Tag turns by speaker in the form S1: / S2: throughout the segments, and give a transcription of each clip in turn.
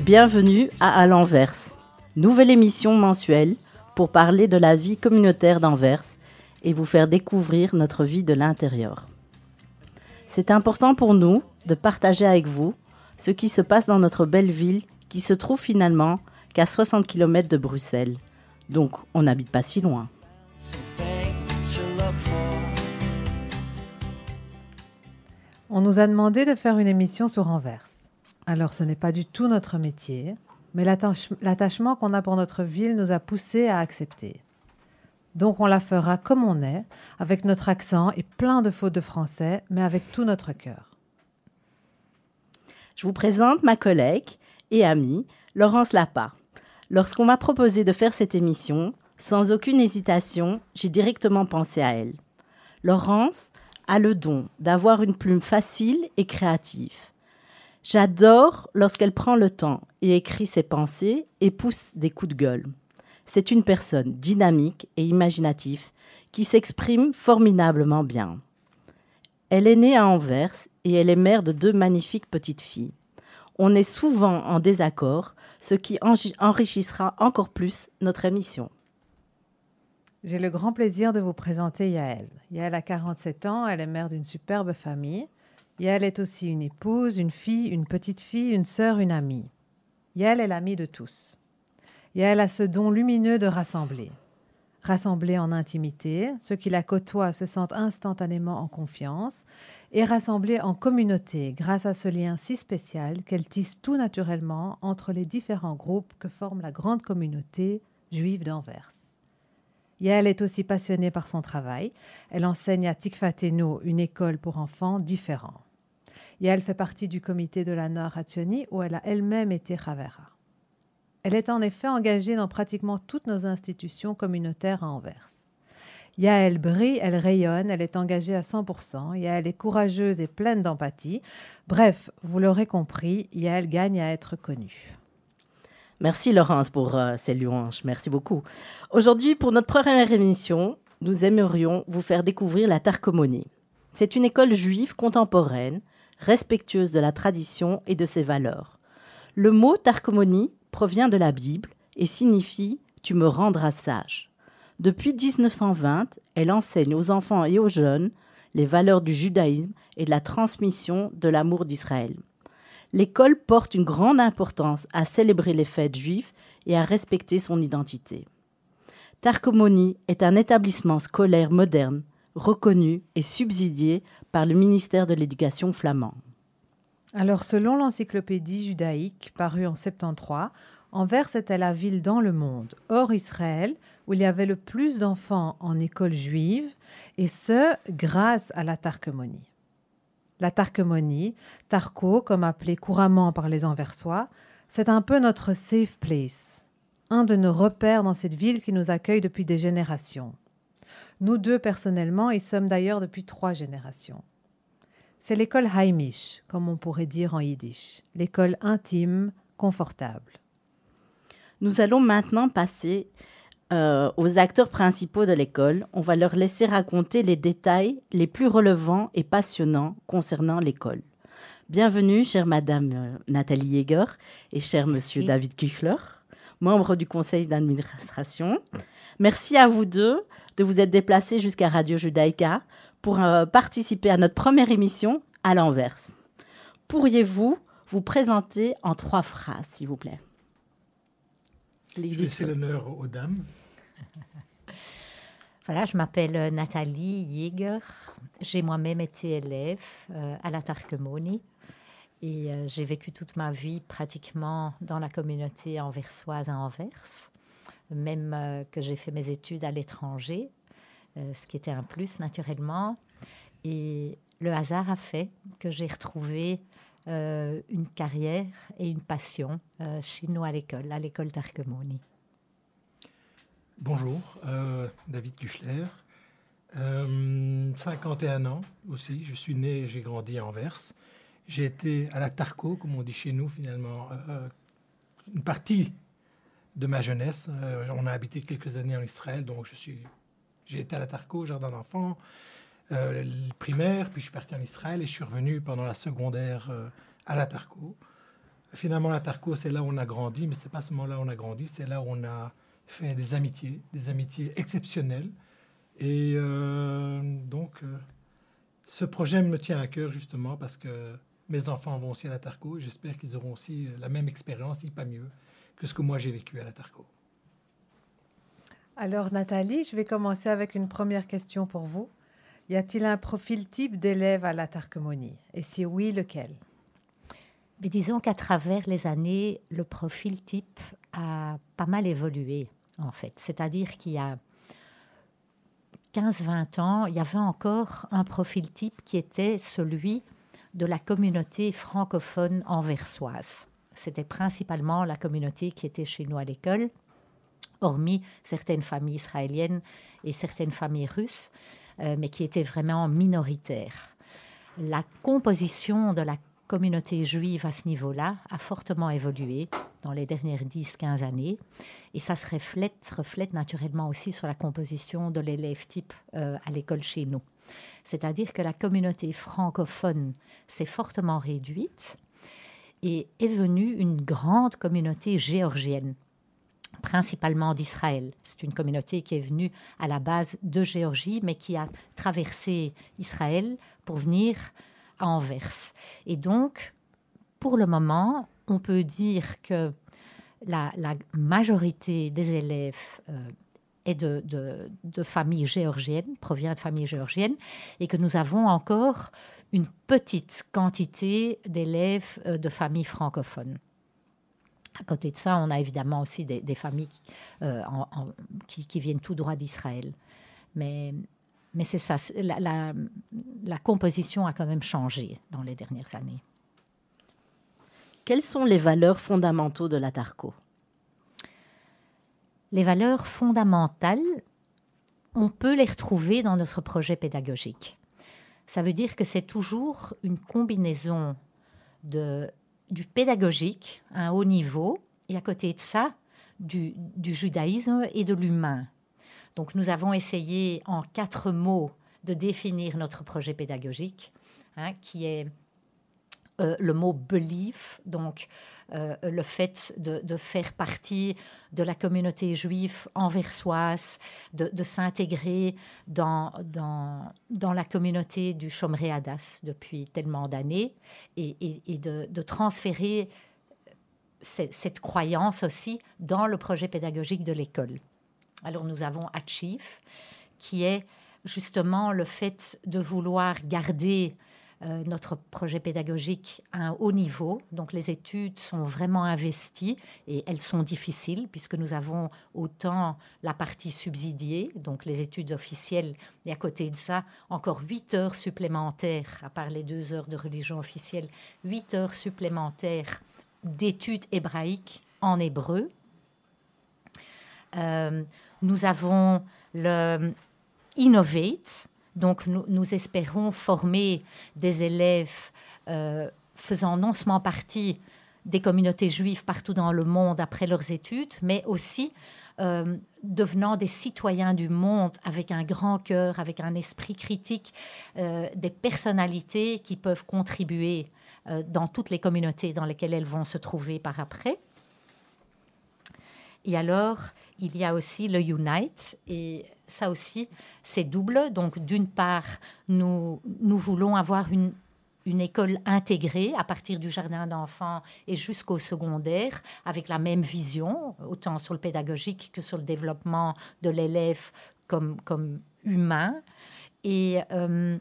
S1: Et bienvenue à À l'Anvers, nouvelle émission mensuelle pour parler de la vie communautaire d'Anvers et vous faire découvrir notre vie de l'intérieur. C'est important pour nous de partager avec vous ce qui se passe dans notre belle ville qui se trouve finalement qu'à 60 km de Bruxelles. Donc on n'habite pas si loin.
S2: On nous a demandé de faire une émission sur Anvers. Alors ce n'est pas du tout notre métier, mais l'attachement qu'on a pour notre ville nous a poussé à accepter. Donc on la fera comme on est, avec notre accent et plein de fautes de français, mais avec tout notre cœur.
S1: Je vous présente ma collègue et amie, Laurence Lapa. Lorsqu'on m'a proposé de faire cette émission, sans aucune hésitation, j'ai directement pensé à elle. Laurence a le don d'avoir une plume facile et créative. J'adore lorsqu'elle prend le temps et écrit ses pensées et pousse des coups de gueule. C'est une personne dynamique et imaginative qui s'exprime formidablement bien. Elle est née à Anvers et elle est mère de deux magnifiques petites filles. On est souvent en désaccord, ce qui enrichissera encore plus notre émission.
S2: J'ai le grand plaisir de vous présenter Yael. Yael a 47 ans, elle est mère d'une superbe famille. Yael est aussi une épouse, une fille, une petite fille, une sœur, une amie. Yael est l'amie de tous. Yael a ce don lumineux de rassembler. Rassembler en intimité, ceux qui la côtoient se sentent instantanément en confiance, et rassembler en communauté grâce à ce lien si spécial qu'elle tisse tout naturellement entre les différents groupes que forme la grande communauté juive d'Anvers. Yael est aussi passionnée par son travail. Elle enseigne à Tikfateno, une école pour enfants différents. Yael fait partie du comité de la Nord Hatsioni où elle a elle-même été Ravera. Elle est en effet engagée dans pratiquement toutes nos institutions communautaires à Anvers. Yael brille, elle rayonne, elle est engagée à 100%, Yael est courageuse et pleine d'empathie. Bref, vous l'aurez compris, Yael gagne à être connue.
S1: Merci Laurence pour euh, ces louanges. Merci beaucoup. Aujourd'hui, pour notre première émission, nous aimerions vous faire découvrir la Tarcomonie. C'est une école juive contemporaine, respectueuse de la tradition et de ses valeurs. Le mot Tarcomonie provient de la Bible et signifie Tu me rendras sage. Depuis 1920, elle enseigne aux enfants et aux jeunes les valeurs du judaïsme et de la transmission de l'amour d'Israël l'école porte une grande importance à célébrer les fêtes juives et à respecter son identité. Tarkomoni est un établissement scolaire moderne, reconnu et subsidié par le ministère de l'Éducation flamand.
S2: Alors, selon l'encyclopédie judaïque parue en 73, Anvers était la ville dans le monde, hors Israël, où il y avait le plus d'enfants en école juive, et ce, grâce à la Tarcomonie la Tarquemonie, Tarco, comme appelé couramment par les Anversois, c'est un peu notre safe place, un de nos repères dans cette ville qui nous accueille depuis des générations. Nous deux, personnellement, y sommes d'ailleurs depuis trois générations. C'est l'école Heimisch, comme on pourrait dire en yiddish, l'école intime, confortable.
S1: Nous allons maintenant passer euh, aux acteurs principaux de l'école. On va leur laisser raconter les détails les plus relevants et passionnants concernant l'école. Bienvenue, chère Madame euh, Nathalie Jäger et cher Monsieur David Kuchler, membres du conseil d'administration. Merci à vous deux de vous être déplacés jusqu'à Radio Judaïka pour euh, participer à notre première émission à l'envers. Pourriez-vous vous présenter en trois phrases, s'il vous plaît?
S3: Je vais laisser l'honneur aux dames.
S4: Voilà, je m'appelle euh, Nathalie Jäger. J'ai moi-même été élève euh, à la Tarquemonie et euh, j'ai vécu toute ma vie pratiquement dans la communauté anversoise à Anvers, même que j'ai fait mes études à l'étranger, ce qui était un plus naturellement. Et le hasard a fait que j'ai retrouvé une carrière et une passion chez nous à l'école, à l'école Tarquemonie.
S3: Bonjour, euh, David Kuchler. 51 euh, ans aussi, je suis né, j'ai grandi à Anvers. J'ai été à la Tarco, comme on dit chez nous finalement, euh, une partie de ma jeunesse. on a habité quelques années en Israël, donc je suis, j'ai été à la Tarco, jardin d'enfants, primaire, puis je suis parti en Israël et je suis revenu pendant la secondaire à la Tarco. finalement, la Tarco, c'est là où on a grandi, mais c'est pas seulement là où on a grandi, c'est là où on a fait des amitiés, des amitiés exceptionnelles. Et euh, donc, euh, ce projet me tient à cœur justement parce que mes enfants vont aussi à la Tarco et j'espère qu'ils auront aussi la même expérience, si pas mieux, que ce que moi j'ai vécu à la Tarco.
S2: Alors Nathalie, je vais commencer avec une première question pour vous. Y a-t-il un profil type d'élève à la Tarcomonie Et si oui, lequel?
S4: Mais disons qu'à travers les années, le profil type a pas mal évolué, en fait. C'est-à-dire qu'il y a 15-20 ans, il y avait encore un profil type qui était celui de la communauté francophone anversoise. C'était principalement la communauté qui était chez nous à l'école, hormis certaines familles israéliennes et certaines familles russes. Euh, mais qui était vraiment minoritaire. La composition de la communauté juive à ce niveau-là a fortement évolué dans les dernières 10-15 années. Et ça se reflète, reflète naturellement aussi sur la composition de l'élève type euh, à l'école chez nous. C'est-à-dire que la communauté francophone s'est fortement réduite et est venue une grande communauté géorgienne principalement d'Israël. C'est une communauté qui est venue à la base de Géorgie, mais qui a traversé Israël pour venir à Anvers. Et donc, pour le moment, on peut dire que la, majorité des élèves euh, est de, de, familles géorgiennes, provient de familles géorgiennes, et que nous avons encore une petite quantité d'élèves euh, de familles francophones. À côté de ça, on a évidemment aussi des, familles euh, qui, viennent tout droit d'Israël. Mais, mais c'est ça, la, la, composition a quand même changé dans les dernières années.
S1: Quelles sont les valeurs fondamentaux de la Tarco
S4: Les valeurs fondamentales, on peut les retrouver dans notre projet pédagogique. Ça veut dire que c'est toujours une combinaison de du pédagogique à un haut niveau et à côté de ça, du, judaïsme et de l'humain. Donc nous avons essayé en quatre mots de définir notre projet pédagogique, hein, qui est euh, le mot belief, donc euh, le fait de, faire partie de la communauté juive anversoise, de, de s'intégrer dans, dans, la communauté du Shomrei Hadas depuis tellement d'années et, de, transférer cette, croyance aussi dans le projet pédagogique de l'école. Alors nous avons Achieve, qui est justement le fait de vouloir garder euh, notre projet pédagogique à un haut niveau. Donc les études sont vraiment investies et elles sont difficiles puisque nous avons autant la partie subsidiée, donc les études officielles, et à côté de ça, encore huit heures supplémentaires, à part les deux heures de religion officielle, huit heures supplémentaires d'études hébraïques en hébreu. Euh, nous avons le Innovate, donc nous, espérons former des élèves euh, faisant non seulement partie des communautés juives partout dans le monde après leurs études, mais aussi euh, devenant des citoyens du monde avec un grand cœur, avec un esprit critique, euh, des personnalités qui peuvent contribuer dans toutes les communautés dans lesquelles elles vont se trouver par après. Et alors, il y a aussi le Unite, et ça aussi, c'est double. Donc, d'une part, nous, nous voulons avoir une, une école intégrée à partir du jardin d'enfants et jusqu'au secondaire, avec la même vision, autant sur le pédagogique que sur le développement de l'élève comme, comme humain. Et, euh,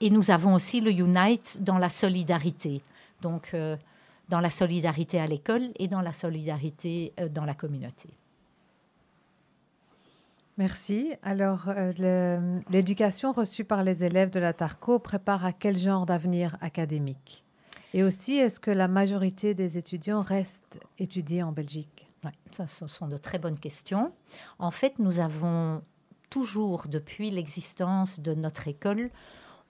S4: et nous avons aussi le Unite dans la solidarité. Donc, euh, dans la solidarité à l'école et dans la solidarité euh, dans la communauté.
S2: Merci. Alors, euh, l'éducation reçue par les élèves de la TARCO prépare à quel genre d'avenir académique? Et aussi, est-ce que la majorité des étudiants restent étudiés en Belgique?
S4: Ça, ce sont de très bonnes questions. En fait, nous avons toujours, depuis l'existence de notre école,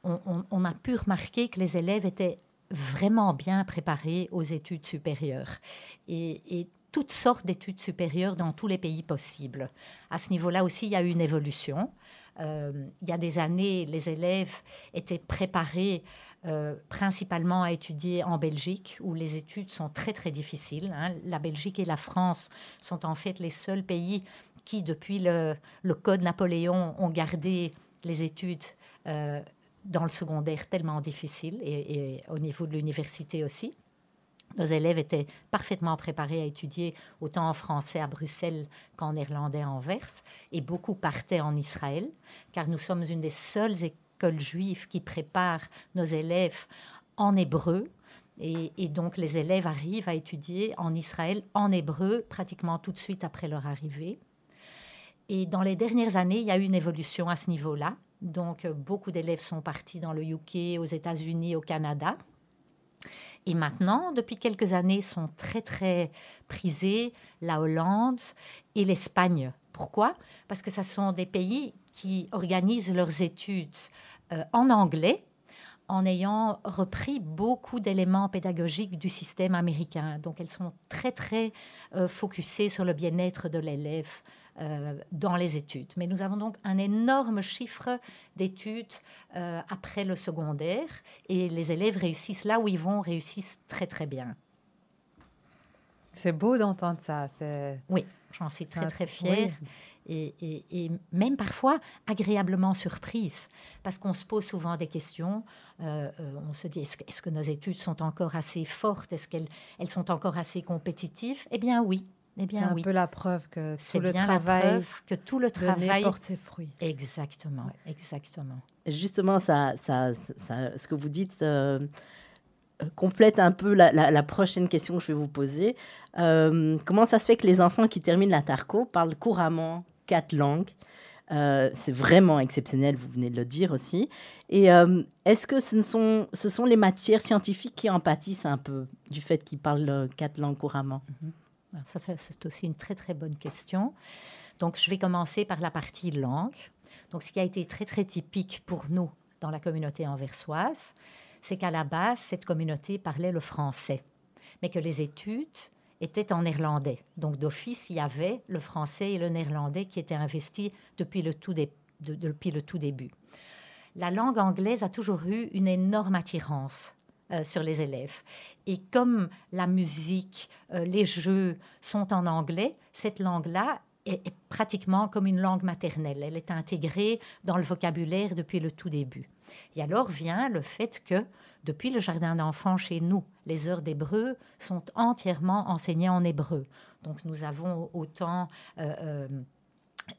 S4: on, a pu remarquer que les élèves étaient vraiment bien préparés aux études supérieures. Et, toutes sortes d'études supérieures dans tous les pays possibles. À ce niveau-là aussi, il y a eu une évolution. Euh, il y a des années, les élèves étaient préparés euh, principalement à étudier en Belgique, où les études sont très très difficiles. Hein. La Belgique et la France sont en fait les seuls pays qui, depuis le, Code Napoléon, ont gardé les études euh, dans le secondaire tellement difficiles, et, au niveau de l'université aussi. Nos élèves étaient parfaitement préparés à étudier autant en français à Bruxelles qu'en néerlandais à Anvers, et beaucoup partaient en Israël, car nous sommes une des seules écoles école juive qui prépare nos élèves en hébreu. Et, donc les élèves arrivent à étudier en Israël en hébreu pratiquement tout de suite après leur arrivée. Et dans les dernières années, il y a eu une évolution à ce niveau-là. Donc beaucoup d'élèves sont partis dans le UK, aux États-Unis, au Canada. Et maintenant, depuis quelques années, sont très très prisés la Hollande et l'Espagne. Pourquoi? Parce que ce sont des pays qui organisent leurs études euh, en anglais en ayant repris beaucoup d'éléments pédagogiques du système américain. Donc elles sont très très euh, focusées sur le bien-être de l'élève dans les études. Mais nous avons donc un énorme chiffre d'études après le secondaire et les élèves réussissent là où ils vont, réussissent très très bien.
S2: C'est beau d'entendre ça.
S4: Oui, j'en suis très très fière et, même parfois agréablement surprise, parce qu'on se pose souvent des questions. Euh, euh, on se dit est-ce, que nos études sont encore assez fortes? Est-ce qu'elles elles sont encore assez compétitives? Eh bien oui. Eh bien,
S2: c'est un peu la preuve que tout le travail,
S4: que tout le travail
S2: porte ses fruits.
S4: Exactement, exactement.
S1: Justement, ça, ça, ça, ce que vous dites. Euh, complète un peu la, prochaine question que je vais vous poser. comment ça se fait que les enfants qui terminent la Tarco parlent couramment quatre langues? Euh, c'est vraiment exceptionnel, vous venez de le dire aussi. Et euh, est-ce que ce sont, ce sont les matières scientifiques qui en pâtissent un peu du fait qu'ils parlent euh, quatre langues couramment?
S4: C'est aussi une très très bonne question. Donc, je vais commencer par la partie langue. Donc, ce qui a été très très typique pour nous dans la communauté anversoise, c'est qu'à la base, cette communauté parlait le français, mais que les études était en néerlandais. Donc d'office, il y avait le français et le néerlandais qui étaient investis depuis le tout, depuis le tout début. La langue anglaise a toujours eu une énorme attirance euh, sur les élèves. Et comme la musique, euh, les jeux sont en anglais, cette langue-là est, pratiquement comme une langue maternelle. Elle est intégrée dans le vocabulaire depuis le tout début. Et alors vient le fait que depuis le jardin d'enfants chez nous, les heures d'hébreu sont entièrement enseignées en hébreu. Donc nous avons autant euh,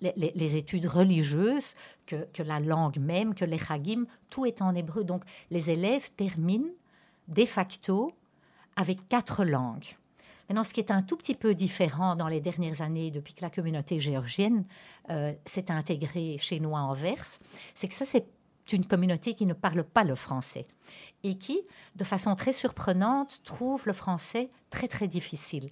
S4: les, études religieuses que, la langue même, que les chagim, tout est en hébreu. Donc les élèves terminent de facto avec quatre langues. Maintenant, ce qui est un tout petit peu différent dans les dernières années, depuis que la communauté géorgienne euh, s'est intégrée chez nous à Anvers, c'est que ça, c'est une communauté qui ne parle pas le français et qui, de façon très surprenante, trouve le français très très difficile.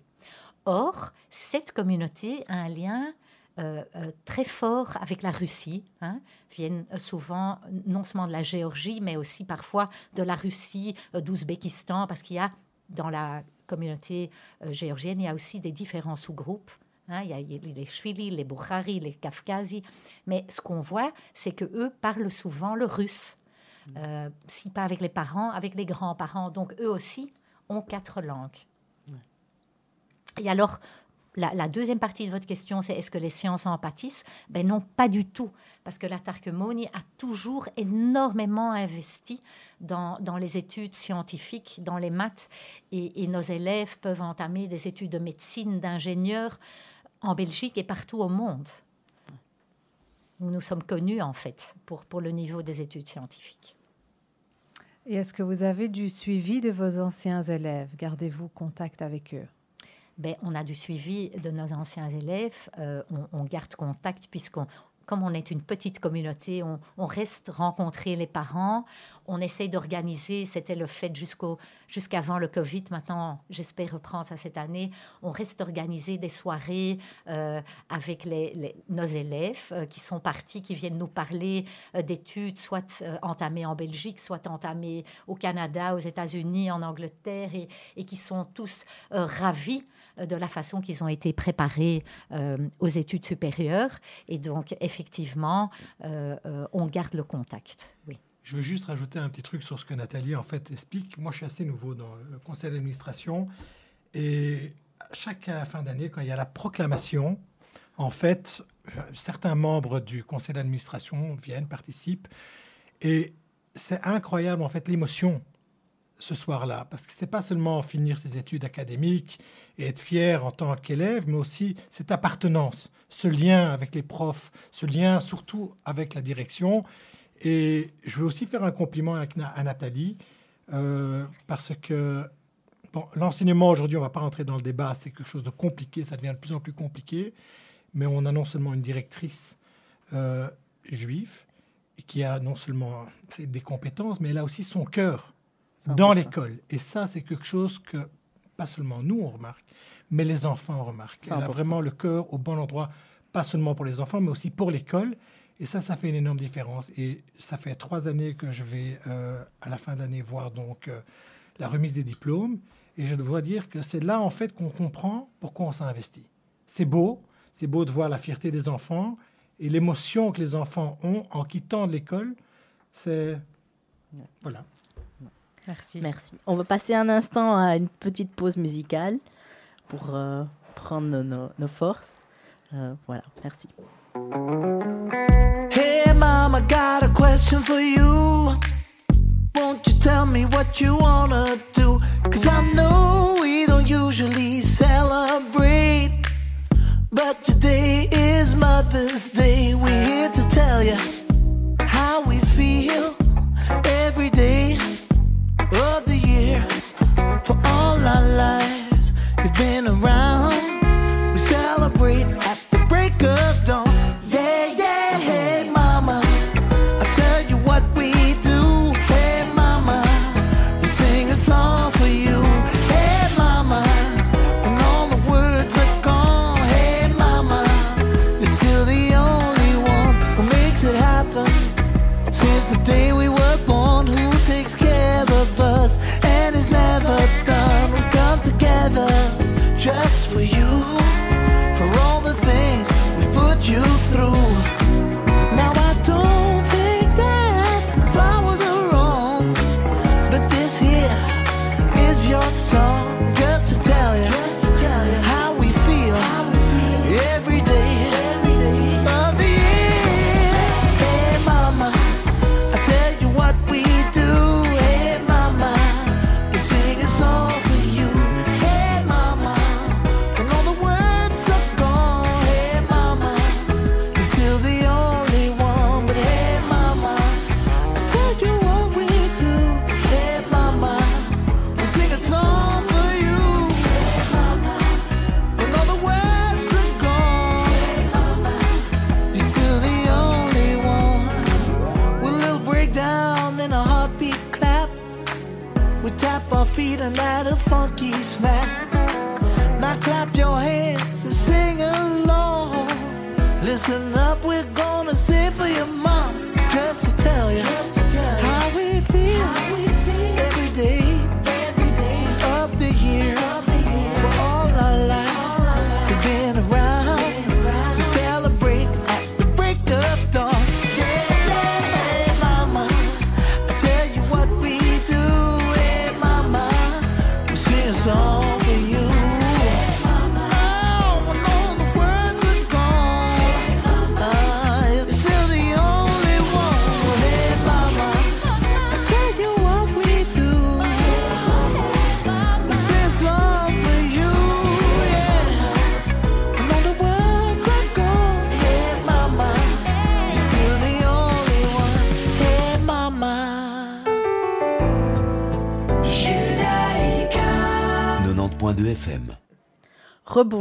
S4: Or, cette communauté a un lien euh, euh, très fort avec la Russie, hein, viennent souvent non seulement de la Géorgie, mais aussi parfois de la Russie, euh, d'Ouzbékistan, parce qu'il y a dans la communauté géorgienne, il y a aussi des différents sous-groupes. Hein, il y a les Shvili, les Boukhari, les Kafkazi. Mais ce qu'on voit, c'est que eux parlent souvent le russe. Euh, si pas avec les parents, avec les grands-parents. Donc eux aussi ont quatre langues. Et alors, la, deuxième partie de votre question, c'est est-ce que les sciences en pâtissent? Ben non, pas du tout, parce que la Tarquemonie a toujours énormément investi dans, les études scientifiques, dans les maths, et, nos élèves peuvent entamer des études de médecine, d'ingénieur en Belgique et partout au monde. Nous nous sommes connus en fait pour, pour le niveau des études scientifiques.
S2: Et est-ce que vous avez du suivi de vos anciens élèves? Gardez-vous contact avec eux
S4: ben, on a du suivi de nos anciens élèves. Euh, on, garde contact puisqu'on comme on est une petite communauté, on, reste rencontrer les parents, on essaye d'organiser, c'était le fait jusqu'au, jusqu'avant le Covid, maintenant j'espère reprendre ça cette année, on reste organiser des soirées euh, avec nos élèves euh, qui sont partis, qui viennent nous parler d'études, soit entamées en Belgique, soit entamées au Canada, aux États-Unis, en Angleterre, et, et qui sont tous ravis de la façon qu'ils ont été préparés aux études supérieures. Et donc, effectivement, euh, euh, on garde le contact.
S3: Je veux juste rajouter un petit truc sur ce que Nathalie en fait explique. Moi, je suis assez nouveau dans le conseil d'administration et chaque fin d'année, quand il y a la proclamation, en fait, certains membres du conseil d'administration viennent, participent et c'est incroyable en fait l'émotion ce soir-là, parce que c'est pas seulement finir ses études académiques et être fier en tant qu'élève, mais aussi cette appartenance, ce lien avec les profs, ce lien surtout avec la direction. Et je veux aussi faire un compliment à Nathalie, euh, parce que l'enseignement aujourd'hui, on va pas rentrer dans le débat, c'est quelque chose de compliqué, ça devient de plus en plus compliqué, mais on a non seulement une directrice euh, juive, qui a non seulement des compétences, mais elle a aussi son cœur dans l'école. Et ça, c'est quelque chose que pas seulement nous on remarque, mais les enfants remarquent. Elle a vraiment le cœur au bon endroit, pas seulement pour les enfants, mais aussi pour l'école. Et ça, ça fait une énorme différence. Et ça fait trois années que je vais, euh, à la fin de l'année, voir donc euh, la remise des diplômes. Et je dois dire que c'est là, en fait, qu'on comprend pourquoi on s'est investi. C'est beau, c'est beau de voir la fierté des enfants et l'émotion que les enfants ont en quittant l'école. C'est... Voilà.
S5: Merci. Merci. On va passer un instant à une petite pause musicale pour euh, prendre nos, nos forces. Euh, voilà, merci. Hey mom, I got a question for you. Won't you tell me what you wanna do? Cause I know we don't usually celebrate. But today is Mother's Day. We're here to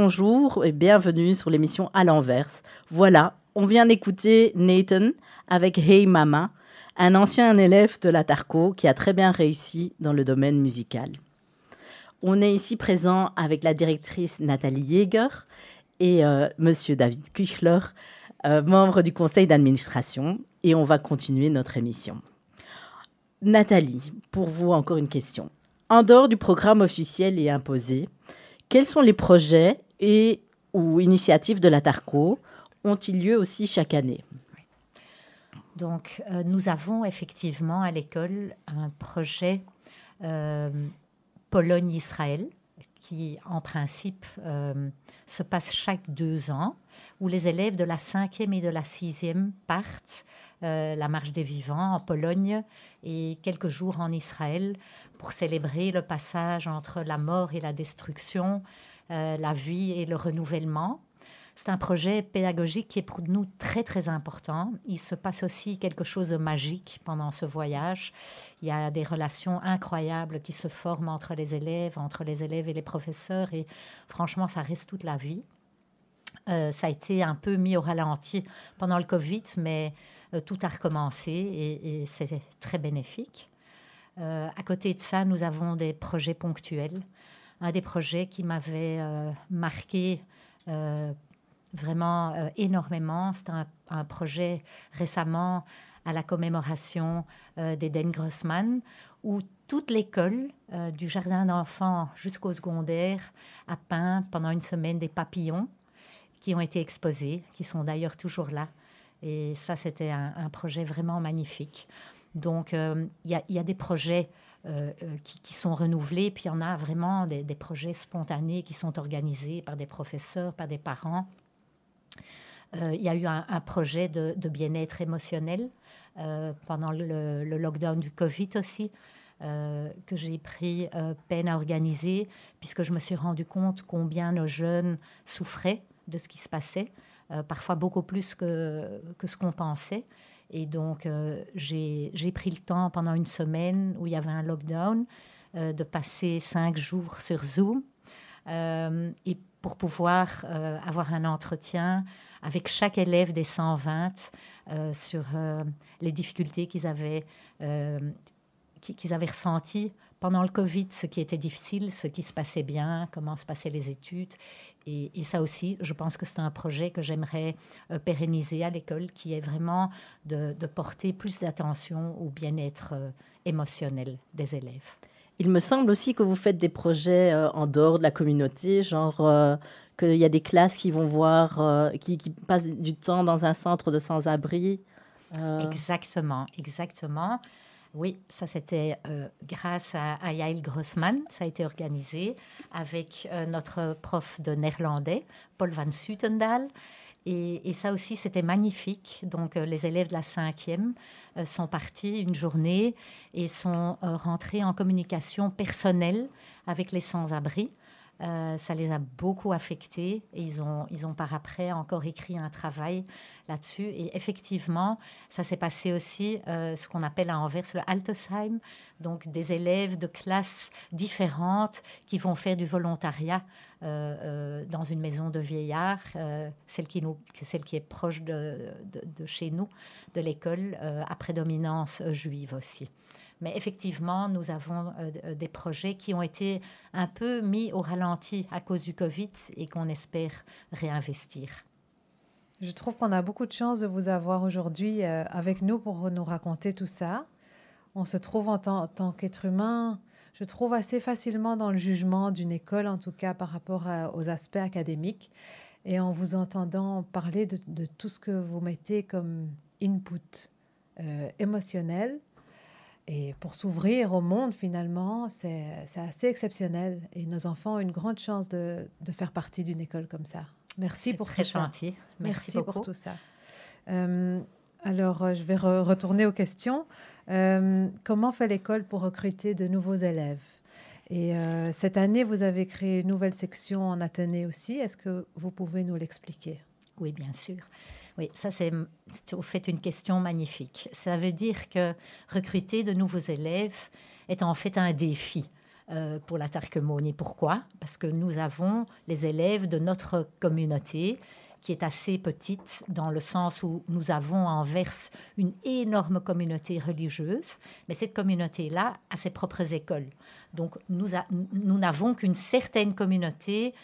S5: Rebonjour et bienvenue sur l'émission À l'envers. Voilà, on vient d'écouter Nathan avec Hey Mama, un ancien élève de la Tarco qui a très bien réussi dans le domaine musical. On est ici présent avec la directrice Nathalie Jäger et euh, Monsieur David Kuchler, euh, membre du conseil d'administration, et on va continuer notre émission. Nathalie, pour vous encore une question. En dehors du programme officiel et imposé, quels sont les projets et ou initiatives de la Tarco ont-ils lieu aussi chaque année.
S4: Donc, euh, nous avons effectivement à l'école un projet Pologne-Israël qui, en principe, se passe chaque deux ans, où les élèves de la cinquième et de la sixième partent la marche des vivants en Pologne et quelques jours en Israël pour célébrer le passage entre la mort et la destruction, la vie et le renouvellement. C'est un projet pédagogique qui est pour nous très très important. Il se passe aussi quelque chose de magique pendant ce voyage. Il y a des relations incroyables qui se forment entre les élèves, entre les élèves et les professeurs et franchement ça reste toute la vie. Euh, ça a été un peu mis au ralenti pendant le Covid, mais euh, tout a recommencé et, c'est très bénéfique. Euh, à côté de ça, nous avons des projets ponctuels. Un des projets qui m'avait marqué vraiment euh, énormément. C'est un, projet récemment à la commémoration euh, d'Eden Grossman, où toute l'école, euh, du jardin d'enfants jusqu'au secondaire, a peint pendant une semaine des papillons qui ont été exposés, qui sont d'ailleurs toujours là. Et ça, c'était un, projet vraiment magnifique. Donc, il y, a des projets qui, sont renouvelés, puis il y en a vraiment des, projets spontanés qui sont organisés par des professeurs, par des parents. Euh, il y a eu un, projet de, bien-être émotionnel euh, pendant le, lockdown du Covid aussi. Euh, que j'ai pris peine à organiser, puisque je me suis rendu compte combien nos jeunes souffraient de ce qui se passait, parfois beaucoup plus que ce qu'on pensait. Et donc, j'ai pris le temps pendant une semaine où il y avait un lockdown de passer cinq jours sur Zoom. et pour pouvoir avoir un entretien avec chaque élève des 120 euh, sur euh, les difficultés qu'ils avaient, euh, qu'ils avaient ressenties pendant le Covid, ce qui était difficile, ce qui se passait bien, comment se passaient les études. Et, ça aussi, je pense que c'est un projet que j'aimerais pérenniser à l'école, qui est vraiment de, de porter plus d'attention au bien-être émotionnel des élèves.
S1: Il me semble aussi que vous faites des projets en dehors de la communauté, genre qu'il y a des classes qui vont voir, euh, qui, passent du temps dans un centre de sans-abri.
S4: Euh. Exactement, exactement. Oui, ça c'était euh, grâce à, à, Yael Grossman. Ça a été organisé avec notre prof de néerlandais, Paul van Sutendal. Et, ça aussi, c'était magnifique. Donc, les élèves de la cinquième sont partis une journée et sont rentrés en communication personnelle avec les sans-abri. Euh, ça les a beaucoup affectés et ils ont, ils ont par après encore écrit un travail là-dessus. Et effectivement, ça s'est passé aussi euh, ce qu'on appelle à Anvers le Altesheim, donc des élèves de classes différentes qui vont faire du volontariat euh, dans une maison de vieillards, celle, qui est proche de chez nous, de l'école, à prédominance juive aussi. Mais effectivement, nous avons euh, euh, des projets qui ont été un peu mis au ralenti à cause du Covid et qu'on espère réinvestir.
S2: Je trouve qu'on a beaucoup de chance de vous avoir aujourd'hui euh, avec nous pour nous raconter tout ça. On se trouve en tant, qu'être humain, je trouve assez facilement dans le jugement d'une école, en tout cas par rapport aux aspects académiques. Et en vous entendant parler de, tout ce que vous mettez comme input émotionnel, et pour s'ouvrir au monde, finalement, c'est assez exceptionnel. Et nos enfants ont une grande chance de, de faire partie d'une école comme ça. Merci pour
S4: très
S2: tout
S4: gentil.
S2: ça. Merci, Merci pour tout ça. Euh, alors, euh, je vais retourner aux questions. Euh, comment fait l'école pour recruter de nouveaux élèves? Et cette année, vous avez créé une nouvelle section en Athénée aussi. Est-ce que vous pouvez nous l'expliquer?
S4: Oui, bien sûr. Oui, ça c'est, vous faites une question magnifique. Ça veut dire que recruter de nouveaux élèves est en fait un défi. Euh, pour la Tarquemonie. Pourquoi? Parce que nous avons les élèves de notre communauté qui est assez petite dans le sens où nous avons en Verse une énorme communauté religieuse, mais cette communauté-là a ses propres écoles. Donc nous, nous n'avons qu'une certaine communauté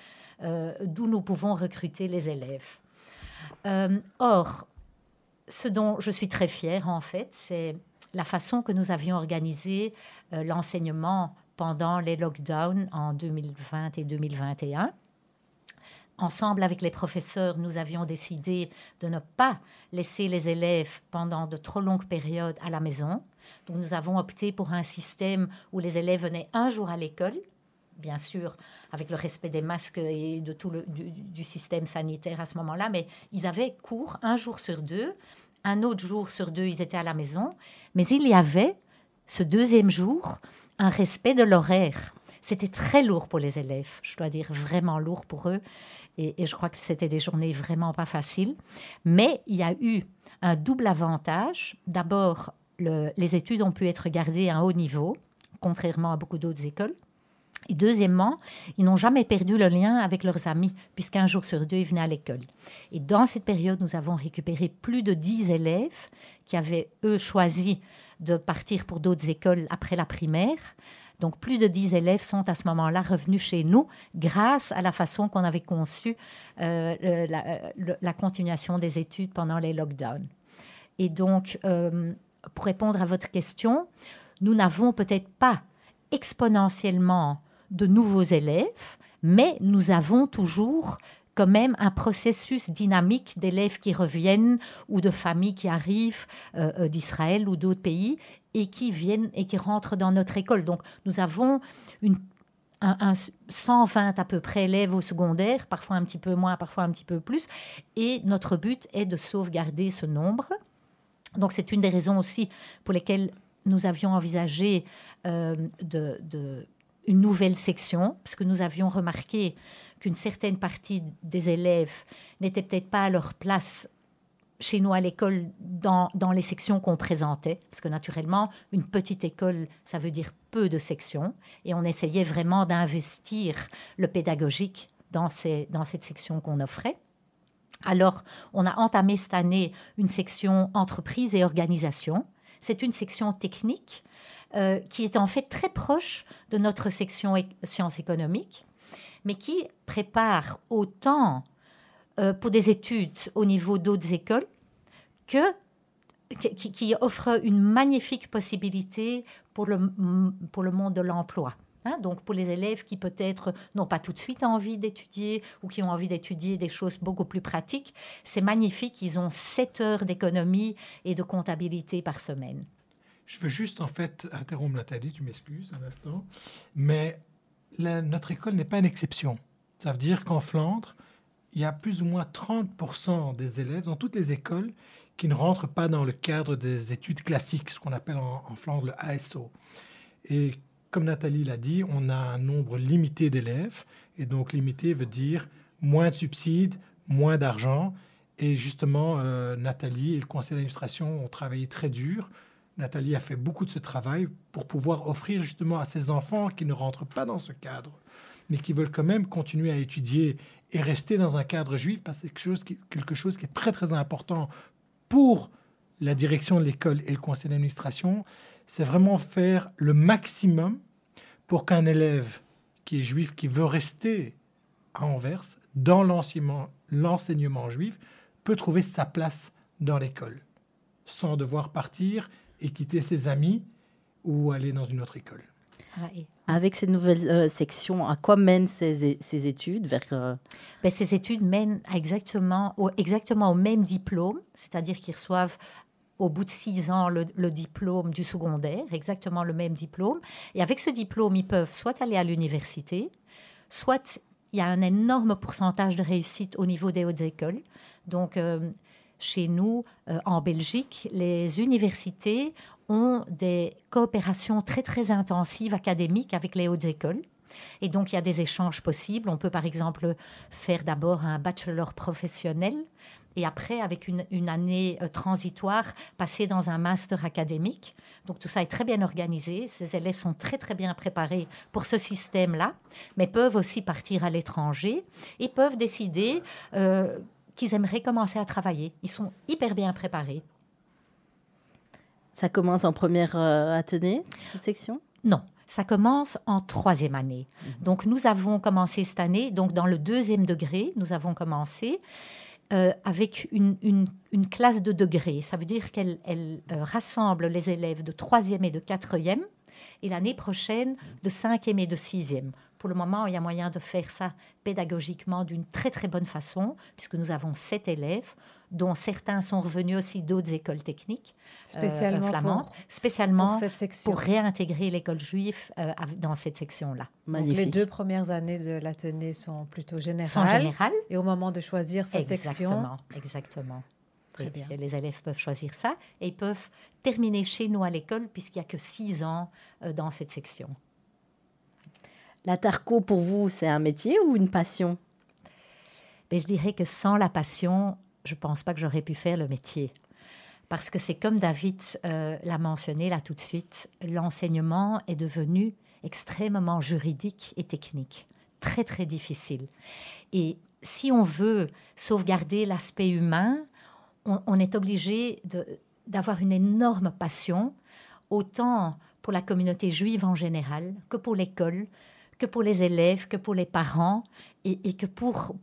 S4: euh, d'où nous pouvons recruter les élèves. Euh, or, ce dont je suis très fière, en fait, c'est la façon que nous avions organisé euh, l'enseignement pendant les lockdowns en 2020 et 2021. ensemble avec les professeurs, nous avions décidé de ne pas laisser les élèves pendant de trop longues périodes à la maison. Donc nous avons opté pour un système où les élèves venaient un jour à l'école, bien sûr avec le respect des masques et de tout le du, système sanitaire à ce moment-là, mais ils avaient cours un jour sur deux, un autre jour sur deux, ils étaient à la maison, mais il y avait ce deuxième jour un respect de l'horaire. C'était très lourd pour les élèves, je dois dire vraiment lourd pour eux. Et, je crois que c'était des journées vraiment pas faciles. Mais il y a eu un double avantage. D'abord, les études ont pu être gardées à un haut niveau, contrairement à beaucoup d'autres écoles. Et deuxièmement, ils n'ont jamais perdu le lien avec leurs amis, puisqu'un jour sur deux, ils venaient à l'école. Et dans cette période, nous avons récupéré plus de 10 élèves qui avaient, eux, choisi de partir pour d'autres écoles après la primaire. Donc, plus de 10 élèves sont à ce moment-là revenus chez nous grâce à la façon qu'on avait conçu euh, la, continuation des études pendant les lockdowns. Et donc, euh, pour répondre à votre question, nous n'avons peut-être pas exponentiellement de nouveaux élèves, mais nous avons toujours quand même un processus dynamique d'élèves qui reviennent ou de familles qui arrivent euh, euh, d'Israël ou d'autres pays et qui viennent et qui rentrent dans notre école. Donc nous avons une, un, 120 à peu près élèves au secondaire, parfois un petit peu moins, parfois un petit peu plus, et notre but est de sauvegarder ce nombre. Donc c'est une des raisons aussi pour lesquelles nous avions envisagé euh, de, de une nouvelle section, parce que nous avions remarqué qu'une certaine partie des élèves n'étaient peut-être pas à leur place chez nous à l'école dans, dans, les sections qu'on présentait, parce que naturellement, une petite école, ça veut dire peu de sections, et on essayait vraiment d'investir le pédagogique dans, ces, dans cette section qu'on offrait. Alors, on a entamé cette année une section entreprise et organisation. C'est une section technique euh, qui est en fait très proche de notre section sciences économiques, mais qui prépare autant euh, pour des études au niveau d'autres écoles que qui, offre une magnifique possibilité pour le, pour le monde de l'emploi. Hein. donc pour les élèves qui peut-être n'ont pas tout de suite envie d'étudier ou qui ont envie d'étudier des choses beaucoup plus pratiques, c'est magnifique. Ils ont 7 heures d'économie et de comptabilité par semaine.
S3: Je veux juste, en fait, interrompre Nathalie, tu m'excuses un instant, mais notre école n'est pas une exception. Ça veut dire qu'en Flandre, il y a plus ou moins 30% des élèves dans toutes les écoles qui ne rentrent pas dans le cadre des études classiques, ce qu'on appelle en, Flandre le ASO. Et comme Nathalie l'a dit, on a un nombre limité d'élèves, et donc limité veut dire moins de subsides, moins d'argent. Et justement, euh, Nathalie et le conseil d'administration ont travaillé très dur Nathalie a fait beaucoup de ce travail pour pouvoir offrir justement à ces enfants qui ne rentrent pas dans ce cadre, mais qui veulent quand même continuer à étudier et rester dans un cadre juif, parce que quelque chose qui, quelque chose qui est très très important pour la direction de l'école et le conseil d'administration, c'est vraiment faire le maximum pour qu'un élève qui est juif, qui veut rester à Anvers, dans l'enseignement juif, peut trouver sa place dans l'école, sans devoir partir et quitter ses amis ou aller dans une autre école.
S1: Ah, Avec cette nouvelle euh, section, à quoi mènent ces, ces études vers, euh,
S4: ben, Ces études mènent exactement au, exactement au même diplôme, c'est-à-dire qu'ils reçoivent au bout de six ans le, le, diplôme du secondaire, exactement le même diplôme. Et avec ce diplôme, ils peuvent soit aller à l'université, soit il y a un énorme pourcentage de réussite au niveau des hautes écoles. Donc, euh, chez nous, euh, en Belgique, les universités ont des coopérations très très intensives académiques avec les hautes écoles. Et donc, il y a des échanges possibles. On peut par exemple faire d'abord un bachelor professionnel et après, avec une, année euh, transitoire, passer dans un master académique. Donc, tout ça est très bien organisé. Ces élèves sont très, très bien préparés pour ce système-là, mais peuvent aussi partir à l'étranger et peuvent décider euh, qu'ils aimeraient commencer à travailler. Ils sont hyper bien préparés.
S1: Ça commence en première euh, année, cette section?
S4: Non, ça commence en troisième année. Mhm. Donc nous avons commencé cette année, donc dans le deuxième degré, nous avons commencé euh, avec une, une, classe de degrés. Ça veut dire qu'elle elle, euh, rassemble les élèves de troisième et de quatrième, et l'année prochaine de cinquième et de sixième pour le moment, il y a moyen de faire ça pédagogiquement d'une très très bonne façon, puisque nous avons sept élèves, dont certains sont revenus aussi d'autres écoles techniques
S2: euh, spécialement
S4: flamandes,
S2: pour,
S4: spécialement
S2: pour, cette section.
S4: pour réintégrer l'école juive euh, dans cette section-là.
S2: Donc les deux premières années de l'atelier sont plutôt générales.
S4: Sont générales.
S2: Et au moment de choisir sa
S4: exactement,
S2: section.
S4: Exactement.
S2: Très
S4: et
S2: bien.
S4: Les élèves peuvent choisir ça et ils peuvent terminer chez nous à l'école puisqu'il n'y a que six ans euh, dans cette section.
S1: La Tarco, pour vous, c'est un métier ou une passion?
S4: Mais Je dirais que sans la passion, je ne pense pas que j'aurais pu faire le métier. Parce que c'est comme David euh, l'a mentionné là tout de suite, l'enseignement est devenu extrêmement juridique et technique, très très difficile. Et si on veut sauvegarder l'aspect humain, on, est obligé d'avoir une énorme passion, autant pour la communauté juive en général que pour l'école, que pour les élèves, que pour les parents et, que pour,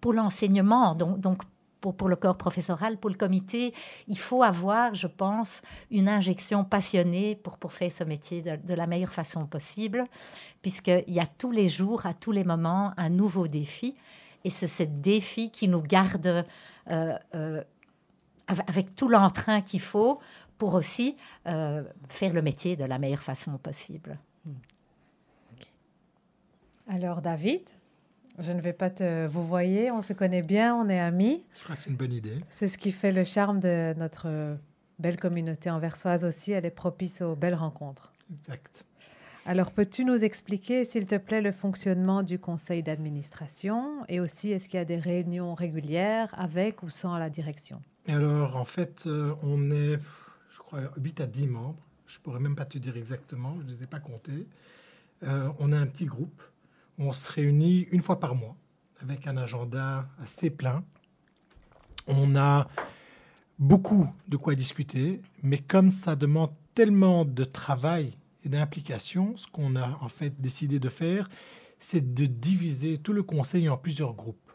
S4: pour l'enseignement. Donc, pour, pour, le corps professoral, pour le comité, il faut avoir, je pense, une injection passionnée pour, pour faire ce métier de, la meilleure façon possible, puisqu'il y a tous les jours, à tous les moments, un nouveau défi. Et c'est ce défi qui nous garde euh, euh, avec tout l'entrain qu'il faut pour aussi euh, faire le métier de la meilleure façon possible.
S2: Alors, David, je ne vais pas te. Vous voyez, on se connaît bien, on est amis.
S3: Je crois que c'est une bonne idée.
S2: C'est ce qui fait le charme de notre belle communauté anversoise aussi. Elle est propice aux belles rencontres.
S3: Exact.
S2: Alors, peux-tu nous expliquer, s'il te plaît, le fonctionnement du conseil d'administration et aussi est-ce qu'il y a des réunions régulières avec ou sans la direction?
S3: Alors, en fait, euh, on est, je crois, 8 à 10 membres. Je pourrais même pas te dire exactement, je ne les ai pas comptés. Euh, on a un petit groupe on se réunit une fois par mois avec un agenda assez plein. On a beaucoup de quoi discuter, mais comme ça demande tellement de travail et d'implication, ce qu'on a en fait décidé de faire, c'est de diviser tout le conseil en plusieurs groupes.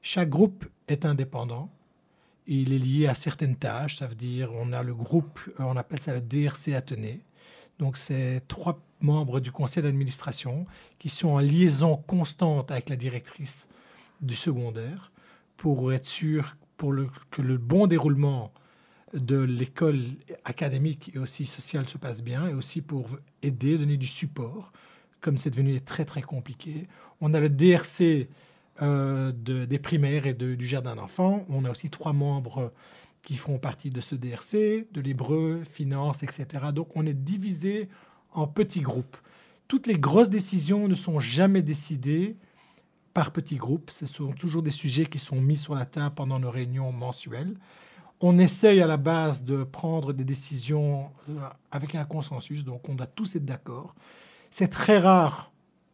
S3: Chaque groupe est indépendant. Et il est lié à certaines tâches, ça veut dire on a le groupe, on appelle ça le DRC Athénée. Donc c'est trois membres du conseil d'administration qui sont en liaison constante avec la directrice du secondaire pour être sûr pour que le bon déroulement de l'école académique et aussi sociale se passe bien et aussi pour aider, donner du support, comme c'est devenu très très compliqué. On a le DRC euh, de, des primaires et de, du jardin d'enfants. On a aussi trois membres qui font partie de ce DRC, de l'hébreu, finance, etc. Donc on est divisé en petits groupes. Toutes les grosses décisions ne sont jamais décidées par petits groupes. Ce sont toujours des sujets qui sont mis sur la table pendant nos réunions mensuelles. On essaye à la base de prendre des décisions avec un consensus, donc on doit tous être d'accord. C'est très rare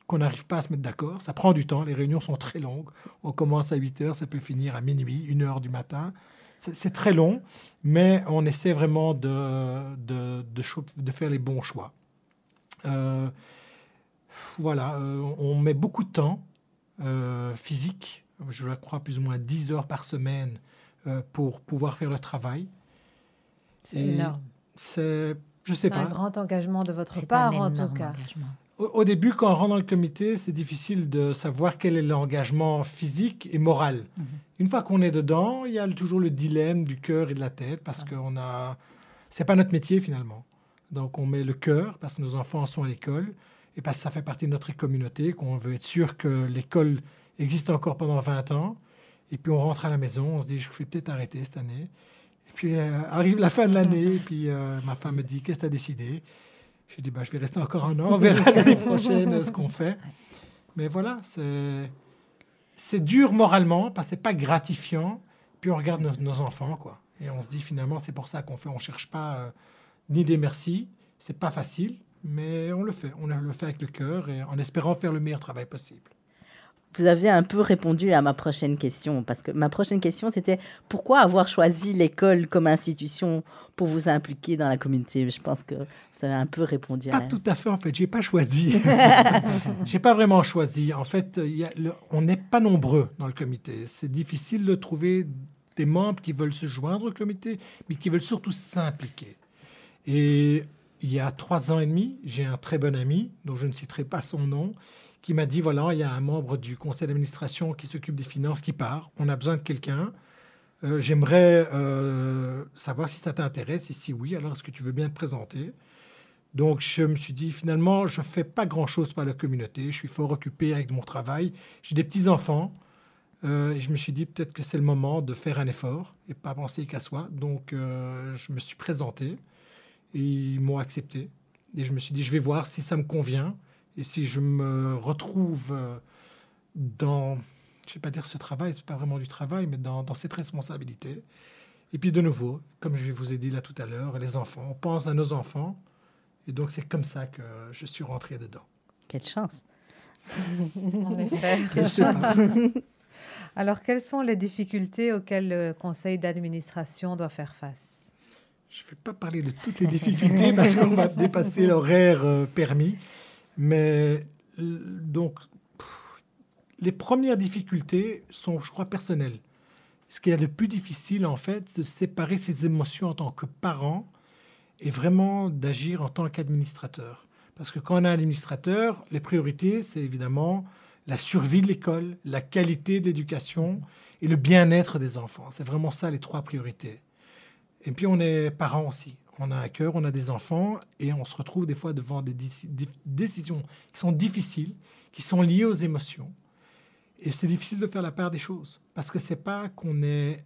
S3: qu'on n'arrive pas à se mettre d'accord. Ça prend du temps, les réunions sont très longues. On commence à 8 heures, ça peut finir à minuit, 1 heure du matin. C'est très long, mais on essaie vraiment de faire les bons choix. Euh, voilà, euh, on met beaucoup de temps euh, physique, je la crois plus ou moins 10 heures par semaine euh, pour pouvoir faire le travail.
S2: C'est énorme.
S3: C'est, je sais pas.
S2: un grand engagement de votre part, en tout cas.
S3: Au, au, début, quand on rentre dans le comité, c'est difficile de savoir quel est l'engagement physique et moral. Mm -hmm. Une fois qu'on est dedans, il y a toujours le dilemme du cœur et de la tête parce ah. qu'on a, c'est pas notre métier finalement. Donc on met le cœur parce que nos enfants sont à l'école et parce que ça fait partie de notre communauté, qu'on veut être sûr que l'école existe encore pendant 20 ans. Et puis on rentre à la maison, on se dit, je vais peut-être arrêter cette année. Et puis euh, arrive la fin de l'année, et puis euh, ma femme me dit, qu'est-ce que tu as décidé? J'ai dit, bah, je vais rester encore un an, on verra l'année prochaine ce qu'on fait. Mais voilà, c'est dur moralement, parce que c'est pas gratifiant. Puis on regarde nos, nos, enfants, quoi. Et on se dit, finalement, c'est pour ça qu'on fait, on cherche pas euh, ni des merci. C'est pas facile, mais on le fait. On le fait avec le cœur et en espérant faire le meilleur travail possible.
S1: Vous avez un peu répondu à ma prochaine question, parce que ma prochaine question, c'était pourquoi avoir choisi l'école comme institution pour vous impliquer dans la communauté? Je pense que vous avez un peu répondu
S3: pas
S1: à
S3: Pas tout à fait, en fait. J'ai pas choisi. J'ai pas vraiment choisi. En fait, y a le, on n'est pas nombreux dans le comité. C'est difficile de trouver des membres qui veulent se joindre au comité, mais qui veulent surtout s'impliquer. Et il y a trois ans et demi, j'ai un très bon ami, dont je ne citerai pas son nom, qui m'a dit, voilà, il y a un membre du conseil d'administration qui s'occupe des finances qui part, on a besoin de quelqu'un. Euh, j'aimerais euh, savoir si ça t'intéresse. Et si oui, alors est-ce que tu veux bien te présenter? Donc je me suis dit finalement, je ne fais pas grand-chose par la communauté, je suis fort occupé avec mon travail, j'ai des petits-enfants. Euh, et je me suis dit peut-être que c'est le moment de faire un effort et pas penser qu'à soi. Donc je me suis présenté et ils m'ont accepté et je me suis dit je vais voir si ça me convient et si je me retrouve dans je ne vais pas dire ce travail, ce n'est pas vraiment du travail, mais dans, cette responsabilité. Et puis de nouveau, comme je vous ai dit là tout à l'heure, les enfants, on pense à nos enfants. Et donc c'est comme ça que je suis rentré dedans.
S1: Quelle chance.
S2: en effet. Quelle chance. Alors quelles sont les difficultés auxquelles le conseil d'administration doit faire face?
S3: Je ne vais pas parler de toutes les difficultés parce qu'on va dépasser l'horaire euh, permis. Mais euh, donc les premières difficultés sont, je crois, personnelles. Ce qui est le plus difficile, en fait, c'est de séparer ses émotions en tant que parent et vraiment d'agir en tant qu'administrateur. Parce que quand on est administrateur, les priorités, c'est évidemment la survie de l'école, la qualité d'éducation et le bien-être des enfants. C'est vraiment ça les trois priorités. Et puis on est parent aussi. On a un cœur, on a des enfants et on se retrouve des fois devant des décisions qui sont difficiles, qui sont liées aux émotions. Et c'est difficile de faire la part des choses parce que c'est pas qu'on est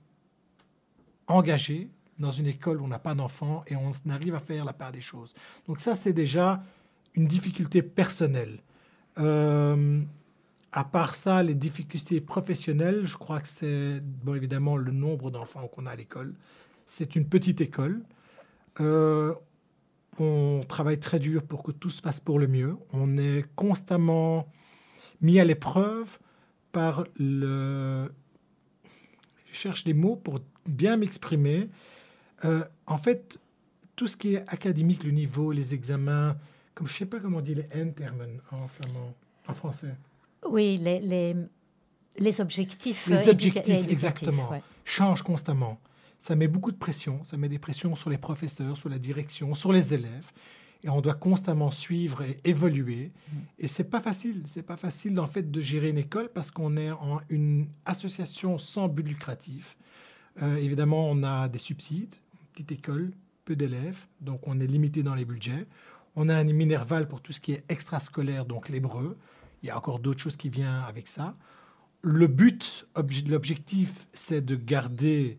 S3: engagé dans une école où on n'a pas d'enfants et on arrive à faire la part des choses. Donc ça, c'est déjà une difficulté personnelle. Euh, à part ça, les difficultés professionnelles, je crois que c'est évidemment le nombre d'enfants qu'on a à l'école. C'est une petite école. Euh, on travaille très dur pour que tout se passe pour le mieux. On est constamment mis à l'épreuve par le... Je cherche des mots pour bien m'exprimer. Euh, en fait, tout ce qui est académique, le niveau, les examens, comme je ne sais pas comment on dit les Endtermen en flamand, en français.
S4: Oui, les, les, les objectifs.
S3: Les euh, objectifs, exactement, changent constamment. Ça met beaucoup de pression. Ça met des pressions sur les professeurs, sur la direction, sur les élèves et on doit constamment suivre et évoluer. Mm. Et c'est pas facile. C'est pas facile en fait de gérer une école parce qu'on est en une association sans but lucratif. Euh, évidemment, on a des subsides, petite école, peu d'élèves, donc on est limité dans les budgets. On a un minerval pour tout ce qui est extrascolaire, donc l'hébreu. Il y a encore d'autres choses qui viennent avec ça. Le but, l'objectif, c'est de garder,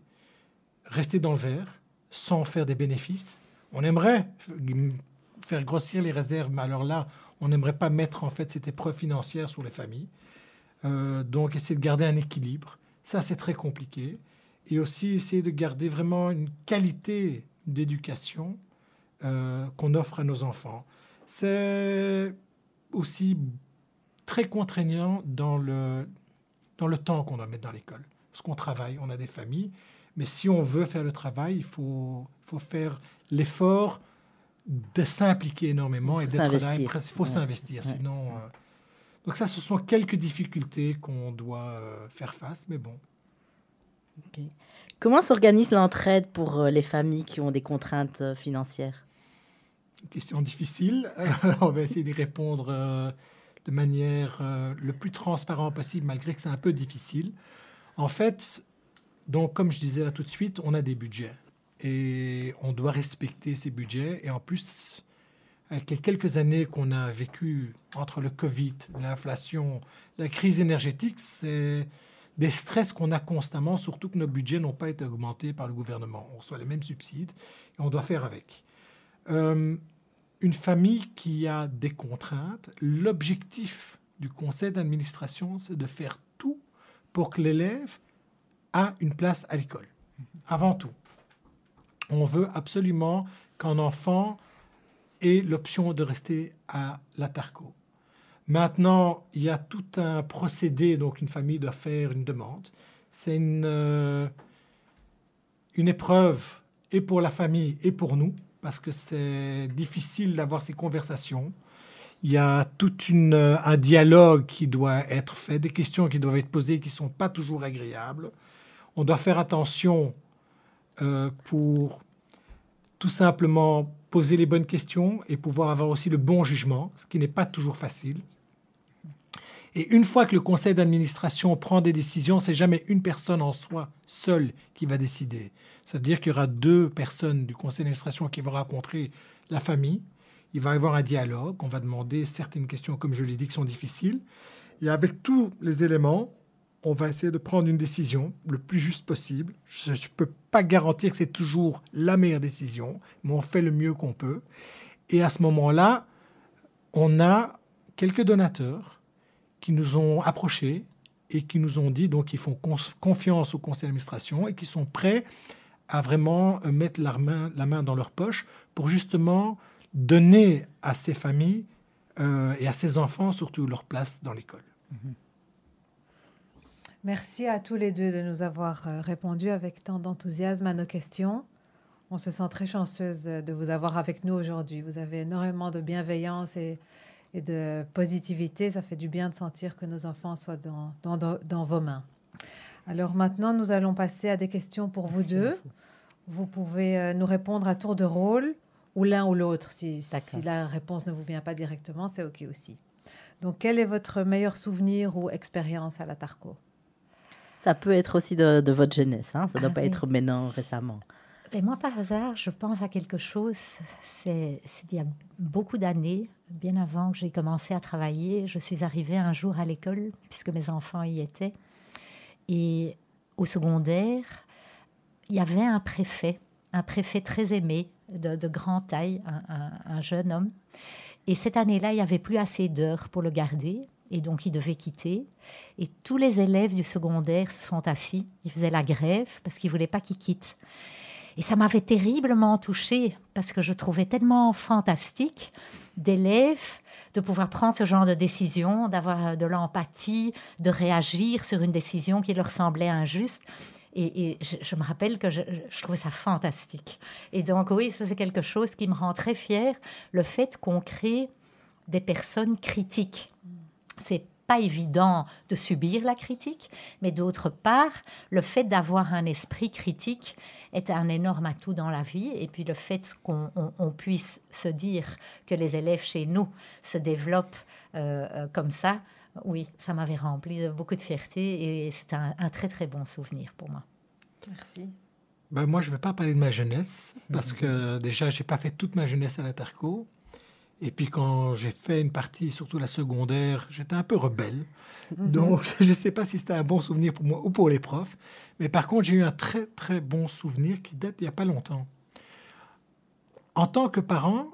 S3: rester dans le vert, sans faire des bénéfices. On aimerait faire grossir les réserves. Mais alors là, on n'aimerait pas mettre en fait cette épreuve financière sur les familles. Euh, donc essayer de garder un équilibre. Ça, c'est très compliqué. Et aussi essayer de garder vraiment une qualité d'éducation euh, qu'on offre à nos enfants. C'est aussi très contraignant dans le, dans le temps qu'on doit mettre dans l'école. Parce qu'on travaille, on a des familles. Mais si on veut faire le travail, il faut, faut faire l'effort de s'impliquer énormément et d'être là. Il faut s'investir, sinon. Euh, donc ça, ce sont quelques difficultés qu'on doit euh, faire face, mais bon.
S1: Comment s'organise l'entraide pour euh, les familles qui ont des contraintes financières?
S3: Une question difficile. on va essayer d'y répondre de manière le plus transparente possible, malgré que c'est un peu difficile. En fait, donc comme je disais là tout de suite, on a des budgets et on doit respecter ces budgets. Et en plus, avec les quelques années qu'on a vécues entre le Covid, l'inflation, la crise énergétique, c'est des stress qu'on a constamment, surtout que nos budgets n'ont pas été augmentés par le gouvernement. On reçoit les mêmes subsides et on doit faire avec. Euh, une famille qui a des contraintes, l'objectif du conseil d'administration, c'est de faire tout pour que l'élève a une place à l'école, avant tout on veut absolument qu'un enfant ait l'option de rester à la Tarco. Maintenant, il y a tout un procédé, donc une famille doit faire une demande. C'est une, euh, une épreuve et pour la famille et pour nous, parce que c'est difficile d'avoir ces conversations. Il y a tout une, un dialogue qui doit être fait, des questions qui doivent être posées qui ne sont pas toujours agréables. On doit faire attention euh, pour tout simplement poser les bonnes questions et pouvoir avoir aussi le bon jugement, ce qui n'est pas toujours facile. Et une fois que le conseil d'administration prend des décisions, c'est jamais une personne en soi seule qui va décider. C'est-à-dire qu'il y aura deux personnes du conseil d'administration qui vont rencontrer la famille. Il va y avoir un dialogue. On va demander certaines questions, comme je l'ai dit, qui sont difficiles. Et avec tous les éléments, on va essayer de prendre une décision le plus juste possible. Je ne peux pas garantir que c'est toujours la meilleure décision, mais on fait le mieux qu'on peut. Et à ce moment-là, on a quelques donateurs qui nous ont approchés et qui nous ont dit donc qu'ils font confiance au conseil d'administration et qui sont prêts à vraiment euh, mettre la main, la main dans leur poche pour justement donner à ces familles euh, et à ces enfants surtout leur place dans l'école. Mm-hmm.
S2: Merci à tous les deux de nous avoir euh, répondu avec tant d'enthousiasme à nos questions. On se sent très chanceuse de vous avoir avec nous aujourd'hui. Vous avez énormément de bienveillance et, de positivité. Ça fait du bien de sentir que nos enfants soient dans, dans, vos mains. Alors maintenant, nous allons passer à des questions pour vous deux. Vous pouvez euh, nous répondre à tour de rôle ou l'un ou l'autre. Si, si, la réponse ne vous vient pas directement, c'est OK aussi. Donc, quel est votre meilleur souvenir ou expérience à la Tarco
S1: ça peut être aussi de, votre jeunesse, hein. ça ne doit ah pas être maintenant, récemment.
S4: Et moi, par hasard, je pense à quelque chose, c'est il y a beaucoup d'années, bien avant que j'ai commencé à travailler, je suis arrivée un jour à l'école, puisque mes enfants y étaient. Et au secondaire, il y avait un préfet, un préfet très aimé, de, de grande taille, un, un, jeune homme. Et cette année-là, il n'y avait plus assez d'heures pour le garder et donc il devait quitter. Et tous les élèves du secondaire se sont assis. Ils faisaient la grève parce qu'ils voulaient pas qu'il quitte. Et ça m'avait terriblement touchée parce que je trouvais tellement fantastique d'élèves de pouvoir prendre ce genre de décision, d'avoir de l'empathie, de réagir sur une décision qui leur semblait injuste. Et, je, me rappelle que je, je, trouvais ça fantastique. Et donc oui, ça c'est quelque chose qui me rend très fière, le fait qu'on crée des personnes critiques c'est pas évident de subir la critique, mais d'autre part, le fait d'avoir un esprit critique est un énorme atout dans la vie. Et puis le fait qu'on puisse se dire que les élèves chez nous se développent euh, euh, comme ça, oui, ça m'avait rempli de beaucoup de fierté et c'est un, très très bon souvenir pour moi.
S2: Merci.
S3: Ben moi, je ne vais pas parler de ma jeunesse parce que déjà, j'ai pas fait toute ma jeunesse à la Tarco. Et puis quand j'ai fait une partie, surtout la secondaire, j'étais un peu rebelle. Mhm. Donc je ne sais pas si c'était un bon souvenir pour moi ou pour les profs. Mais par contre, j'ai eu un très très bon souvenir qui date d'il n'y a pas longtemps. En tant que parent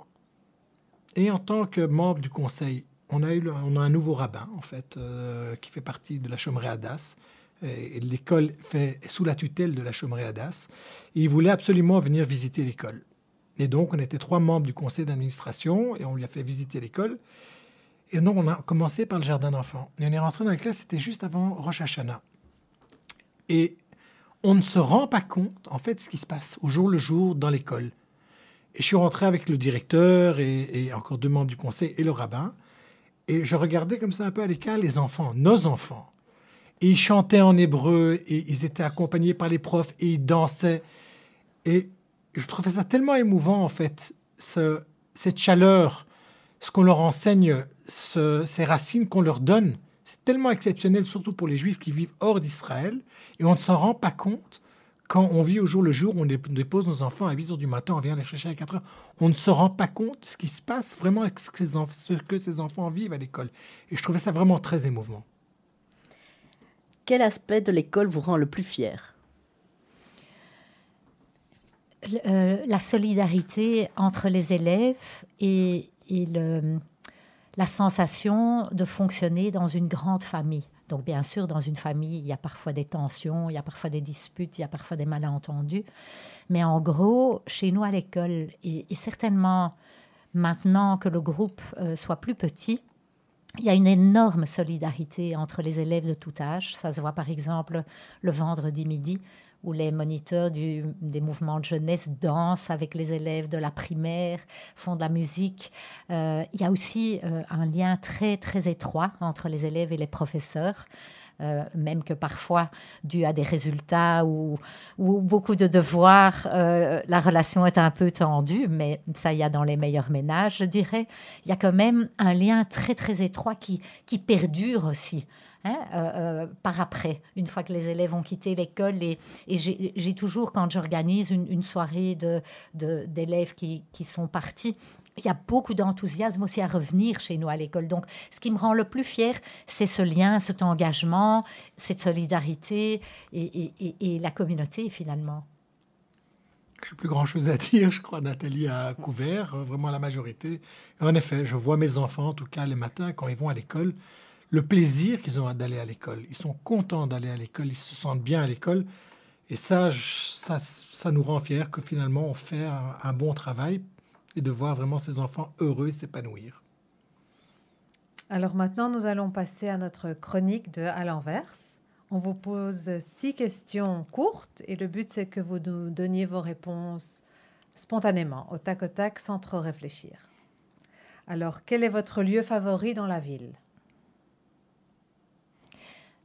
S3: et en tant que membre du conseil, on a, eu, on a un nouveau rabbin, en fait, euh, qui fait partie de la chômerie Adas. L'école fait sous la tutelle de la chômerie Adas. Et il voulait absolument venir visiter l'école. Et donc, on était trois membres du conseil d'administration et on lui a fait visiter l'école. Et donc, on a commencé par le jardin d'enfants. Et on est rentré dans la classe, c'était juste avant Rosh Hashanah. Et on ne se rend pas compte, en fait, ce qui se passe au jour le jour dans l'école. Et je suis rentré avec le directeur et, encore deux membres du conseil et le rabbin. Et je regardais comme ça un peu à l'écart les enfants, nos enfants. Et ils chantaient en hébreu et ils étaient accompagnés par les profs et ils dansaient. Et je trouvais ça tellement émouvant, en fait, ce, cette chaleur, ce qu'on leur enseigne, ces racines qu'on leur donne. C'est tellement exceptionnel, surtout pour les juifs qui vivent hors d'Israël, et on ne s'en rend pas compte quand on vit au jour le jour, on dépose nos enfants à 8 heures du matin, on vient les chercher à 4 heures. On ne se rend pas compte de ce qui se passe vraiment ce que ces enfants vivent à l'école. Et je trouvais ça vraiment très émouvant.
S1: Quel aspect de l'école vous rend le plus fier?
S4: Euh, la solidarité entre les élèves et, la sensation de fonctionner dans une grande famille. Donc bien sûr, dans une famille, il y a parfois des tensions, il y a parfois des disputes, il y a parfois des malentendus. Mais en gros, chez nous à l'école, et, certainement maintenant que le groupe euh, soit plus petit, il y a une énorme solidarité entre les élèves de tout âge. Ça se voit par exemple le vendredi midi où les moniteurs des mouvements de jeunesse dansent avec les élèves de la primaire, font de la musique. Euh, il y a aussi euh, un lien très, très étroit entre les élèves et les professeurs. Euh, même que parfois, dû à des résultats ou, ou beaucoup de devoirs, euh, la relation est un peu tendue, mais ça y a dans les meilleurs ménages, je dirais. Il y a quand même un lien très très étroit qui, qui perdure aussi. Hein, euh, par après, une fois que les élèves ont quitté l'école. Et, j'ai toujours, quand j'organise une, soirée d'élèves qui sont partis, il y a beaucoup d'enthousiasme aussi à revenir chez nous à l'école. Donc, ce qui me rend le plus fier, c'est ce lien, cet engagement, cette solidarité et, la communauté finalement.
S3: Je n'ai plus grand-chose à dire, je crois. Nathalie a couvert vraiment la majorité. En effet, je vois mes enfants, en tout cas les matins, quand ils vont à l'école, le plaisir qu'ils ont d'aller à l'école. Ils sont contents d'aller à l'école, ils se sentent bien à l'école. Et ça, ça, ça, nous rend fiers que finalement on fait un, bon travail et de voir vraiment ces enfants heureux s'épanouir.
S2: Alors maintenant, nous allons passer à notre chronique de à l'inverse. On vous pose six questions courtes et le but c'est que vous nous donniez vos réponses spontanément, au tac au tac, sans trop réfléchir. Alors, quel est votre lieu favori dans la ville?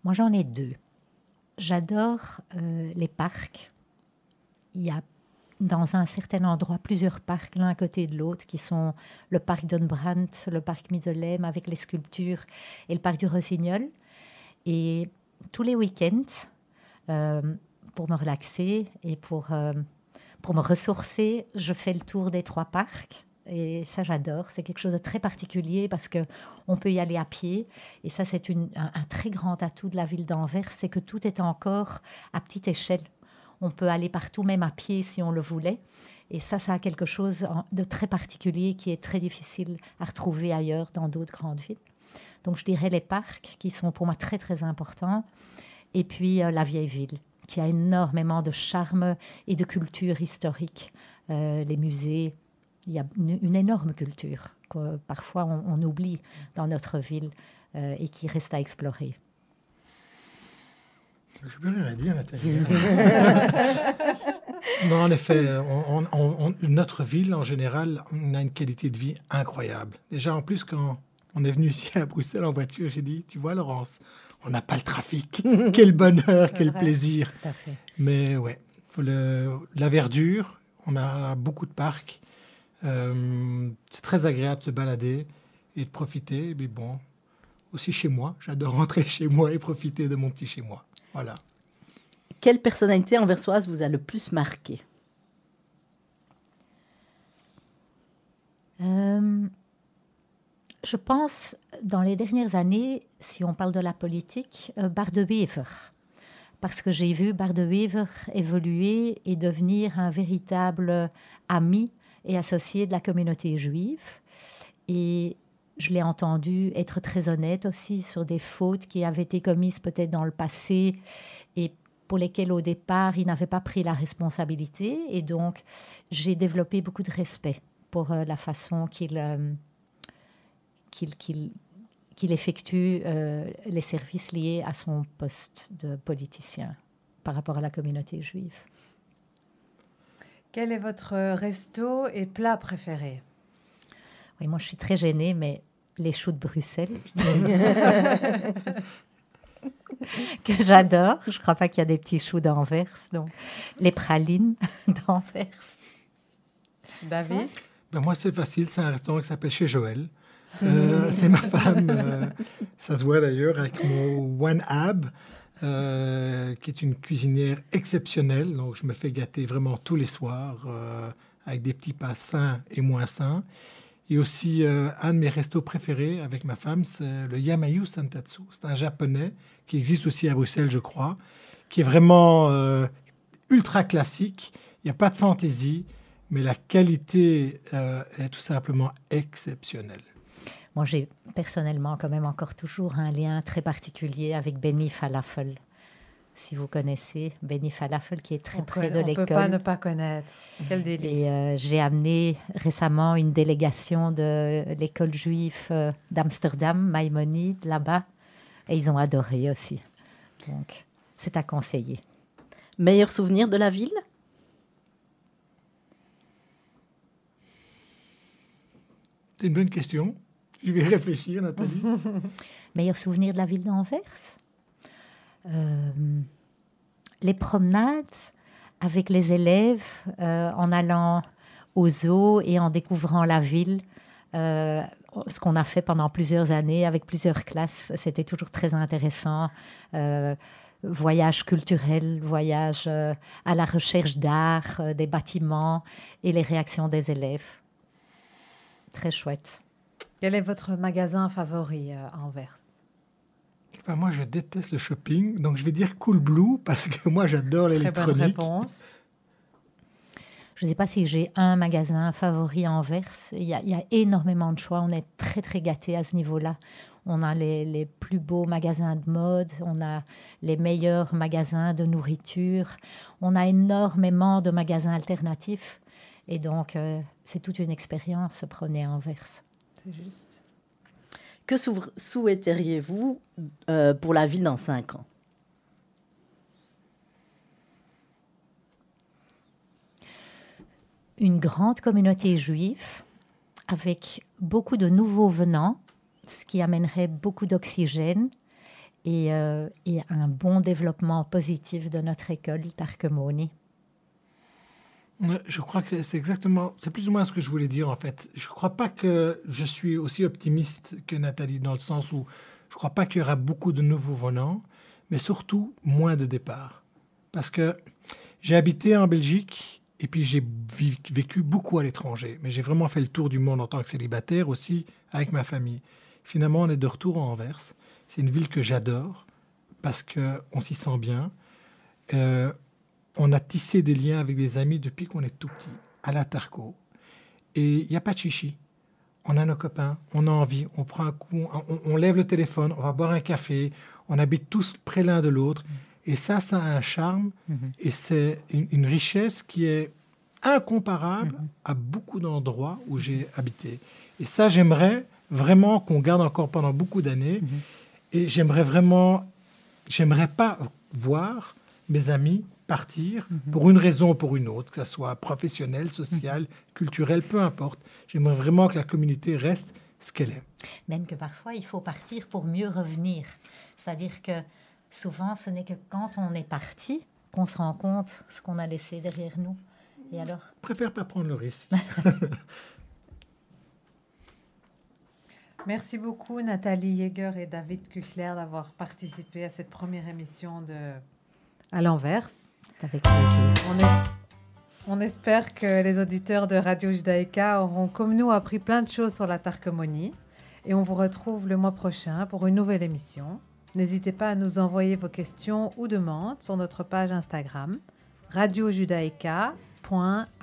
S4: Moi, j'en ai deux. J'adore euh, les parcs. Il y a dans un certain endroit plusieurs parcs l'un à côté de l'autre qui sont le parc d'Onbrandt, le parc Midelem avec les sculptures et le parc du Rossignol. Et tous les week-ends, euh, pour me relaxer et pour, euh, pour me ressourcer, je fais le tour des trois parcs. Et ça, j'adore. C'est quelque chose de très particulier parce que on peut y aller à pied. Et ça, c'est un, un, très grand atout de la ville d'Anvers, c'est que tout est encore à petite échelle. On peut aller partout, même à pied, si on le voulait. Et ça, ça a quelque chose de très particulier qui est très difficile à retrouver ailleurs dans d'autres grandes villes. Donc, je dirais les parcs qui sont pour moi très, très importants. Et puis, euh, la vieille ville, qui a énormément de charme et de culture historique. Euh, les musées, il y a une, énorme culture que parfois on, on, oublie dans notre ville euh, et qui reste à explorer.
S3: Je n'ai plus rien à dire, Nathalie. non, en effet, on, on, notre ville, en général, on a une qualité de vie incroyable. Déjà, en plus, quand on est venu ici à Bruxelles en voiture, j'ai dit, tu vois, Laurence, on n'a pas le trafic. quel bonheur, quel vrai, plaisir.
S4: Tout à fait.
S3: Mais ouais, le, la verdure, on a beaucoup de parcs. Euh, c'est très agréable de se balader et de profiter. Mais bon, aussi chez moi, j'adore rentrer chez moi et profiter de mon petit chez moi. Voilà.
S1: Quelle personnalité anversoise vous a le plus marqué?
S4: Euh, Je pense, dans les dernières années, si on parle de la politique, euh, Bar de Wever. Parce que j'ai vu Bar de Wever évoluer et devenir un véritable ami et associé de la communauté juive. Et je l'ai entendu être très honnête aussi sur des fautes qui avaient été commises peut-être dans le passé et pour lesquelles au départ il n'avait pas pris la responsabilité. Et donc j'ai développé beaucoup de respect pour euh, la façon qu'il euh, effectue euh, les services liés à son poste de politicien par rapport à la communauté juive.
S2: Quel est votre resto et plat préféré?
S4: Oui, moi je suis très gênée, mais les choux de Bruxelles, que j'adore. Je ne crois pas qu'il y a des petits choux d'Anvers. Donc, les pralines d'Anvers.
S2: David?
S3: Ben Moi, c'est facile. C'est un restaurant qui s'appelle Chez Joël. Euh, c'est ma femme. Euh, ça se voit d'ailleurs avec mon One Ab. Euh, qui est une cuisinière exceptionnelle. Donc, je me fais gâter vraiment tous les soirs euh, avec des petits pas sains et moins sains. Et aussi, euh, un de mes restos préférés avec ma femme, c'est le Yamayu Santatsu. C'est un japonais qui existe aussi à Bruxelles, je crois, qui est vraiment euh, ultra classique. Il n'y a pas de fantaisie, mais la qualité euh, est tout simplement exceptionnelle.
S4: Moi, j'ai personnellement quand même encore toujours un lien très particulier avec Benny Falafel. Si vous connaissez Benny Falafel, qui est très
S2: on
S4: près de l'école.
S2: On ne peut pas ne pas connaître. Quel délice.
S4: Et euh, j'ai amené récemment une délégation de l'école juive euh, d'Amsterdam, Maïmonide, là-bas. Et ils ont adoré aussi. Donc, c'est à conseiller.
S1: Meilleur souvenir de la ville?
S3: C'est une bonne question. Je vais réfléchir, Nathalie.
S4: Meilleur souvenir de la ville d'Anvers? Les promenades avec les élèves euh, en allant aux zoo et en découvrant la ville. Euh, ce qu'on a fait pendant plusieurs années avec plusieurs classes, c'était toujours très intéressant. Euh, voyage culturel, voyage à la recherche d'art, des bâtiments et les réactions des élèves. Très chouette.
S2: Quel est votre magasin favori à Anvers?
S3: Ben, moi, je déteste le shopping, donc je vais dire Cool Blue parce que moi, j'adore l'électronique.
S2: réponse.
S4: Je ne sais pas si j'ai un magasin favori en Anvers. Il y, a, il y, a, énormément de choix. On est très, très gâtés à ce niveau-là. On a les, les, plus beaux magasins de mode, on a les meilleurs magasins de nourriture, on a énormément de magasins alternatifs. Et donc, euh, c'est toute une expérience à Anvers.
S2: C'est juste.
S1: Que souhaiteriez-vous euh, pour la ville dans cinq ans?
S4: Une grande communauté juive avec beaucoup de nouveaux venants, ce qui amènerait beaucoup d'oxygène et, euh, et, un bon développement positif de notre école Tarkemoni.
S3: Je crois que c'est exactement, c'est plus ou moins ce que je voulais dire en fait. Je ne crois pas que je suis aussi optimiste que Nathalie dans le sens où je ne crois pas qu'il y aura beaucoup de nouveaux venants, mais surtout moins de départs. Parce que j'ai habité en Belgique et puis j'ai vécu beaucoup à l'étranger, mais j'ai vraiment fait le tour du monde en tant que célibataire aussi avec ma famille. Finalement, on est de retour en Anvers. C'est une ville que j'adore parce qu'on s'y sent bien. Euh, on a tissé des liens avec des amis depuis qu'on est tout petit, à la Tarco. Et il n'y a pas de chichi. On a nos copains, on a envie, on prend un coup, on, lève le téléphone, on va boire un café, on habite tous près l'un de l'autre. Et ça, ça a un charme mm-hmm. et c'est une, richesse qui est incomparable mm-hmm. à beaucoup d'endroits où j'ai habité. Et ça, j'aimerais vraiment qu'on garde encore pendant beaucoup d'années. Mm-hmm. Et j'aimerais vraiment, j'aimerais pas voir mes amis partir mhm. pour une raison ou pour une autre, que ce soit professionnelle, sociale, mhm. culturelle, peu importe. J'aimerais vraiment que la communauté reste ce qu'elle est.
S4: Même que parfois, il faut partir pour mieux revenir. C'est-à-dire que souvent, ce n'est que quand on est parti qu'on se rend compte ce qu'on a laissé derrière nous. Et alors
S3: Je préfère pas prendre le risque.
S2: Merci beaucoup Nathalie Yeager et David Kuchler d'avoir participé à cette première émission de À l'envers
S4: avec plaisir.
S2: On, espère que les auditeurs de Radio Judaïka auront, comme nous, appris plein de choses sur la tarcomonie. Et on vous retrouve le mois prochain pour une nouvelle émission. N'hésitez pas à nous envoyer vos questions ou demandes sur notre page Instagram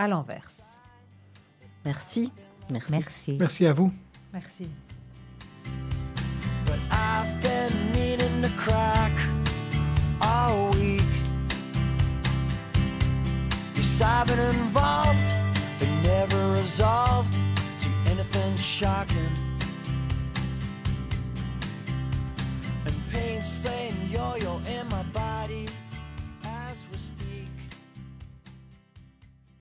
S2: l'envers.
S1: Merci.
S4: Merci. Merci.
S3: Merci à vous.
S2: Merci. I've been involved, but never resolved to anything shocking. And pain's playing yo-yo in my body.